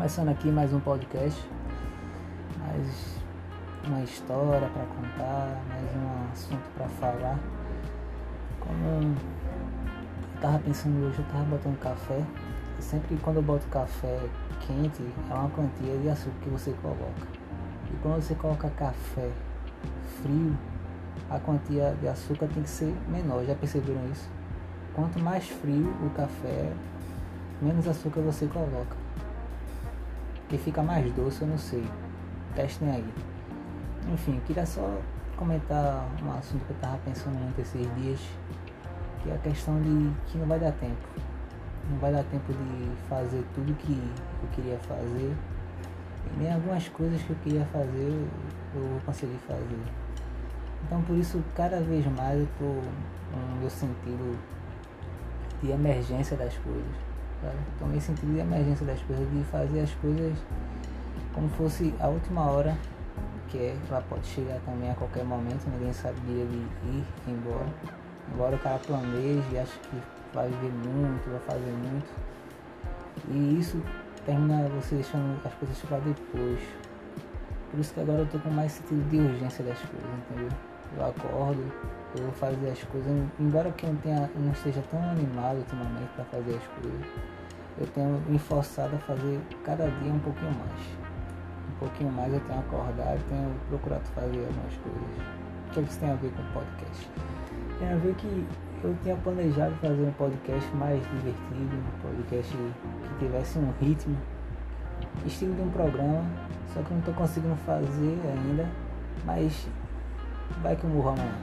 Começando aqui mais um podcast, mais uma história para contar, mais um assunto para falar. Como eu tava pensando hoje, eu tava botando café. E sempre quando eu boto café quente, é uma quantia de açúcar que você coloca. E quando você coloca café frio, a quantia de açúcar tem que ser menor. Já perceberam isso? Quanto mais frio o café, menos açúcar você coloca. E fica mais doce, eu não sei. Testem aí. Enfim, queria só comentar um assunto que eu tava pensando muito esses dias, que é a questão de que não vai dar tempo. Não vai dar tempo de fazer tudo que eu queria fazer. E nem algumas coisas que eu queria fazer eu vou conseguir fazer. Então por isso cada vez mais eu tô no meu sentido de emergência das coisas. Sabe? Tô no sentido de emergência das coisas, de fazer as coisas como fosse a última hora, que é, ela pode chegar também a qualquer momento, ninguém dia de ir embora. Embora o cara planeje ache que vai viver muito, vai fazer muito. E isso termina você deixando as coisas para depois. Por isso que agora eu tô com mais sentido de urgência das coisas, entendeu? Eu acordo, eu vou fazer as coisas, embora que eu não, tenha, não esteja tão animado ultimamente para fazer as coisas, eu tenho me forçado a fazer cada dia um pouquinho mais. Um pouquinho mais eu tenho acordado, tenho procurado fazer algumas coisas. O que isso tem a ver com o podcast? Tem a ver que eu tinha planejado fazer um podcast mais divertido, um podcast que tivesse um ritmo, estilo de um programa, só que eu não estou conseguindo fazer ainda, mas vai que eu morro amanhã.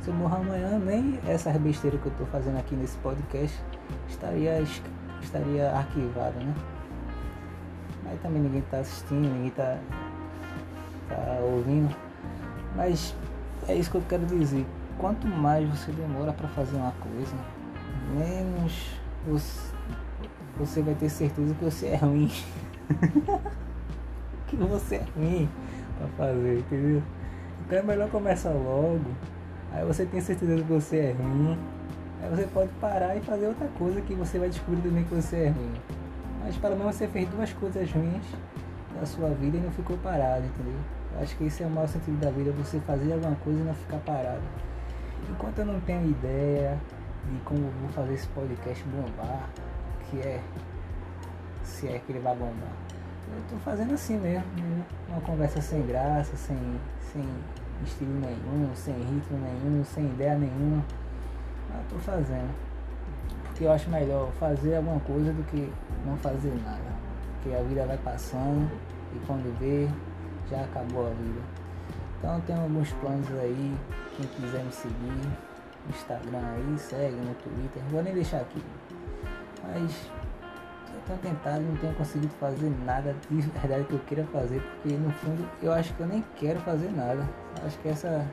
Se eu morro amanhã, nem essa besteira que eu estou fazendo aqui nesse podcast estaria, estaria arquivada, né? Mas também ninguém está assistindo, ninguém está tá ouvindo. Mas é isso que eu quero dizer. Quanto mais você demora para fazer uma coisa, menos você, você vai ter certeza que você é ruim. que você é ruim para fazer, entendeu? Então é melhor começar logo. Aí você tem certeza que você é ruim. Aí você pode parar e fazer outra coisa que você vai descobrir também que você é ruim. Mas pelo menos você fez duas coisas ruins da sua vida e não ficou parado, entendeu? Eu acho que esse é o maior sentido da vida, você fazer alguma coisa e não ficar parado. Enquanto eu não tenho ideia de como vou fazer esse podcast bombar, que é se é que ele vai bombar. Eu tô fazendo assim mesmo, né? uma conversa sem graça, sem, sem estilo nenhum, sem ritmo nenhum, sem ideia nenhuma. Eu tô fazendo. Porque eu acho melhor fazer alguma coisa do que não fazer nada. Porque a vida vai passando e quando vê, já acabou a vida. Então tem alguns planos aí, quem quiser me seguir, no Instagram aí, segue no Twitter, vou nem deixar aqui. Mas eu tenho tentado, não tenho conseguido fazer nada de verdade que eu queira fazer, porque no fundo eu acho que eu nem quero fazer nada. Acho que essa.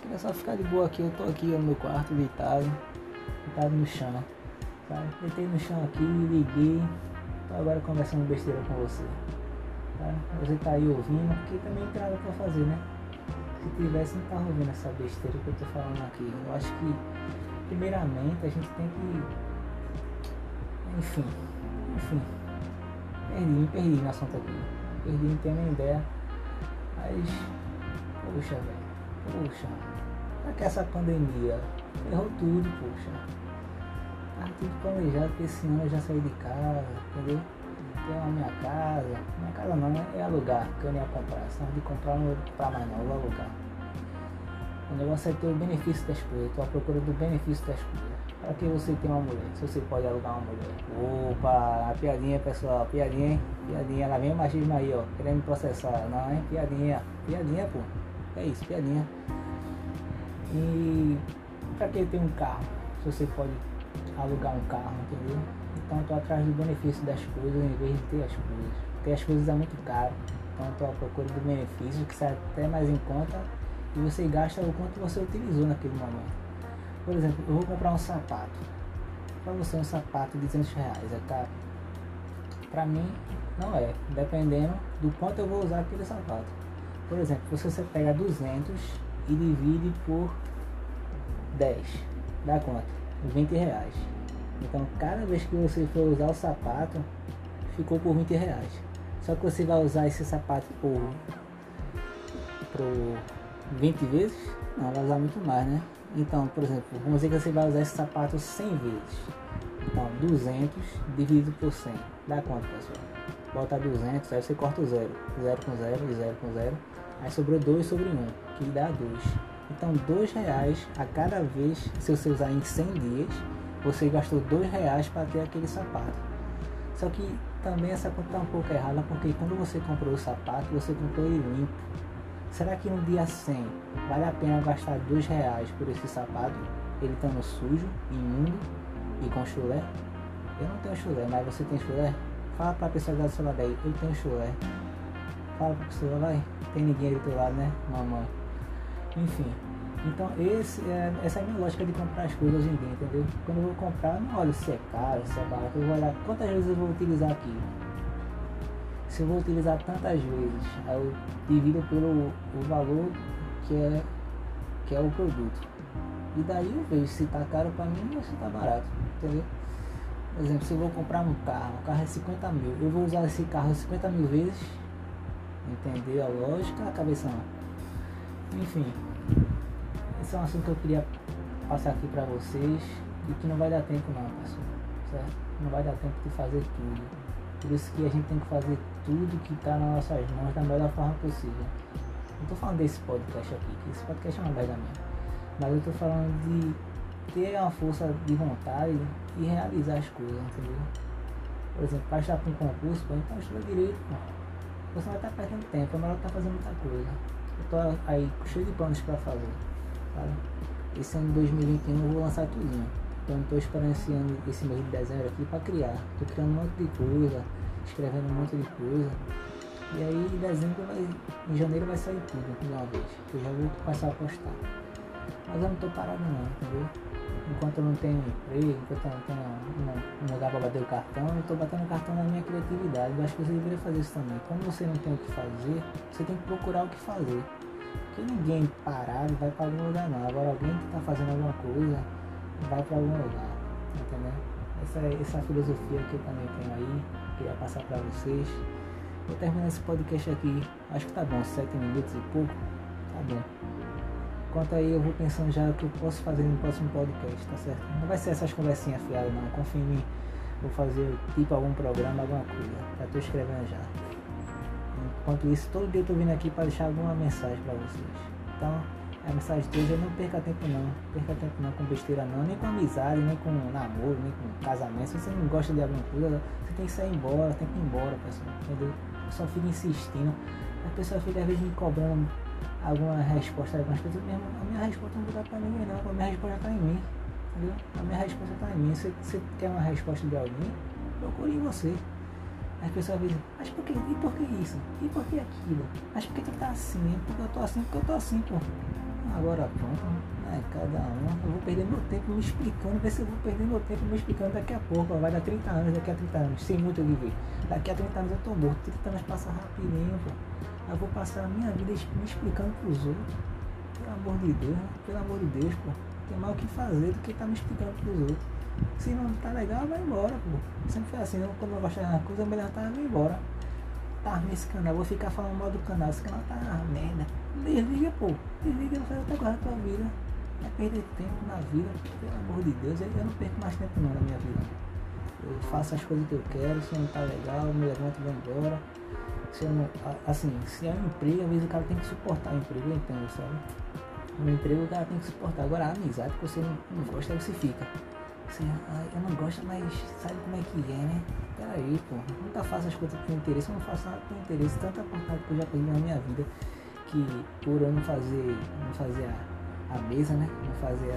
Queria só ficar de boa aqui, eu tô aqui no meu quarto deitado, deitado no chão. Tá? Deitei no chão aqui, liguei, tô agora conversando besteira com você. Tá? Você tá aí ouvindo, porque também não tem nada pra fazer, né? Se tivesse, não tava ouvindo essa besteira que eu tô falando aqui. Eu acho que, primeiramente, a gente tem que. Enfim, enfim. Perdi, perdi no assunto aqui. Perdi, não tenho nem ideia. Mas. Poxa, velho. Poxa. Que essa pandemia? Errou tudo, poxa. Tava tudo planejado que esse ano eu já saí de casa, entendeu? Tenho a minha casa. Minha casa não, é alugar, que eu nem ia comprar. Se não de comprar, não vou comprar mais não, eu vou alugar. O negócio é ter o benefício das coisas, tô à procura do benefício das coisas. Para que você tem uma mulher? Se você pode alugar uma mulher. Opa, a piadinha pessoal, piadinha, hein? Piadinha, lá vem o machismo aí, ó. Querendo processar. Não, hein? Piadinha. Piadinha, pô. É isso, piadinha. E para que ter um carro? Se você pode alugar um carro, entendeu? Então eu tô atrás do benefício das coisas em vez de ter as coisas. Ter as coisas é muito caro. Então eu tô à procura do benefício que sai até mais em conta e você gasta o quanto você utilizou naquele momento. Por exemplo, eu vou comprar um sapato. Para você um sapato de 200 reais é caro? Para mim não é, dependendo do quanto eu vou usar aquele sapato. Por exemplo, se você pega 200 e divide por 10, dá quanto? 20 reais. Então cada vez que você for usar o sapato, ficou por 20 reais. Só que você vai usar esse sapato por, por 20 vezes? Não, vai usar muito mais, né? Então, por exemplo, vamos dizer que você vai usar esse sapato 100 vezes. Então, 200 dividido por 100. Dá quanto, pessoal? Bota 200, aí você corta o 0. 0 com 0 e 0 com 0. Aí sobrou 2 sobre 1, que dá 2. Então, 2 reais a cada vez, se você usar em 100 dias, você gastou 2 reais para ter aquele sapato. Só que também essa conta está um pouco errada, porque quando você comprou o sapato, você comprou ele limpo. Será que no dia 100 vale a pena gastar 2 reais por esse sapato, ele estando sujo, imundo e com chulé? Eu não tenho chulé, mas você tem chulé? Fala pra pessoa do seu lado aí, eu tenho chulé. Fala pra pessoa, vai, tem ninguém do teu lado, né, mamãe? Enfim, então esse é, essa é a minha lógica de comprar as coisas hoje em dia, entendeu? Quando eu vou comprar, eu não olho se é caro, se é barato, eu vou olhar quantas vezes eu vou utilizar aquilo. Se eu vou utilizar tantas vezes, aí eu divido pelo o valor que é, que é o produto. E daí eu vejo se tá caro para mim ou se tá barato, entendeu? Por exemplo, se eu vou comprar um carro, o carro é 50 mil, eu vou usar esse carro 50 mil vezes, entendeu a lógica, a cabeça não. Enfim, esse é um assunto que eu queria passar aqui para vocês e que não vai dar tempo não, pessoal, certo? Não vai dar tempo de fazer tudo. Por isso que a gente tem que fazer tudo que está nas nossas mãos da melhor forma possível. Não estou falando desse podcast aqui, que esse podcast é uma merda mesmo. Mas eu estou falando de ter uma força de vontade e realizar as coisas, entendeu? Por exemplo, para estar com um concurso, pô, então estuda direito, pô. Você vai estar perdendo tempo, é melhor estar fazendo muita coisa. Eu estou aí cheio de planos para fazer, sabe? Esse ano de 2021 eu vou lançar tudo. Então estou esperando esse ano, esse mês de dezembro aqui para criar. Estou criando um monte de coisa, escrevendo um monte de coisa. E aí em dezembro vai, em janeiro vai sair tudo de uma vez. Eu já vou começar a postar. Mas eu não estou parado não, entendeu? Enquanto eu não tenho emprego, enquanto eu não tenho um, lugar para bater o cartão, eu estou batendo o cartão na minha criatividade. Eu acho que você deveria fazer isso também. Quando você não tem o que fazer, você tem que procurar o que fazer. Porque ninguém parado vai para algum lugar não. Agora alguém que está fazendo alguma coisa vai para algum lugar. Entendeu? Essa, essa filosofia que eu também tenho aí, queria passar para vocês. Vou terminar esse podcast aqui. Acho que tá bom, sete minutos e pouco. Tá bom. Enquanto aí eu vou pensando já o que eu posso fazer no próximo podcast, tá certo? Não vai ser essas conversinhas fiadas não, confia em mim. Vou fazer tipo algum programa, alguma coisa. Já tô escrevendo já. Enquanto isso, todo dia eu tô vindo aqui para deixar alguma mensagem para vocês. Então, a mensagem de hoje é não perca tempo não. Perca tempo não com besteira não, nem com amizade, nem com namoro, nem com casamento. Se você não gosta de alguma coisa, você tem que sair embora, tem que ir embora, pessoal. Entendeu? Eu só fico insistindo. A pessoa fica às vezes me cobrando alguma resposta algumas coisas. Mesmo, a minha resposta não vai para ninguém não, a minha resposta está em mim. Entendeu? A minha resposta está em mim. Se você quer uma resposta de alguém, procure em você. As pessoas dizem, mas por que? E por que isso? E por que aquilo? Mas por que tem que estar assim? Porque eu tô assim, porque eu tô assim, pô. Agora pronto, né? cada um. Eu vou perder meu tempo me explicando, ver se eu vou perder meu tempo me explicando daqui a pouco. Vai dar 30 anos, daqui a 30 anos, sem muito viver. Daqui a 30 anos eu tô morto, 30 anos passa rapidinho, pô. Eu vou passar a minha vida me explicando pros outros. Pelo amor de Deus, né? pelo amor de Deus, pô. Tem mais o que fazer do que tá me explicando pros outros. Se não tá legal, vai embora, pô. Sempre foi assim, quando eu gostar de uma coisa, é melhor tá indo embora. Tá nesse canal, vou ficar falando mal do canal, esse canal tá merda. Desliga, pô. Desliga não faz outra coisa da tua vida. É perder tempo na vida, pelo amor de Deus. Eu não perco mais tempo não na minha vida. Eu faço as coisas que eu quero, se não tá legal, eu me levanto e vou embora. Se eu não, assim, se é um emprego, às vezes o cara tem que suportar o emprego, eu entendo, sabe? No emprego o cara tem que suportar. Agora a amizade que você não, não gosta, você fica. Você, ah, eu não gosto, mas sabe como é que é, né? Peraí, pô, nunca faço as coisas por interesse, eu não faço nada por interesse. Tanta oportunidade que eu já perdi na minha vida que por eu não fazer, não fazer a, a mesa, né? Não fazer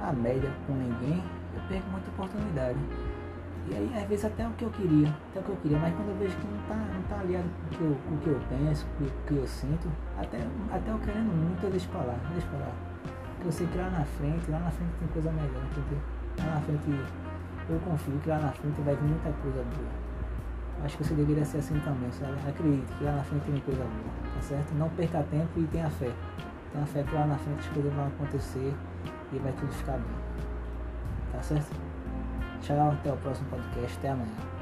a, a média com ninguém, eu perco muita oportunidade. E aí, às vezes, até o que eu queria, até o que eu queria, mas quando eu vejo que não tá, não tá aliado com o que eu, com o que eu penso, com o que eu sinto, até, até eu querendo muito, eu deixo pra lá, deixo pra lá. Porque eu sei que lá na frente, lá na frente tem coisa melhor, entendeu? Lá na frente, eu confio que lá na frente vai vir muita coisa boa. Acho que você deveria ser assim também, sabe? Acredite que lá na frente tem coisa boa, tá certo? Não perca tempo e tenha fé. Tenha fé que lá na frente as coisas vão acontecer e vai tudo ficar bem. Tá certo? Tchau, até o próximo podcast, até amanhã.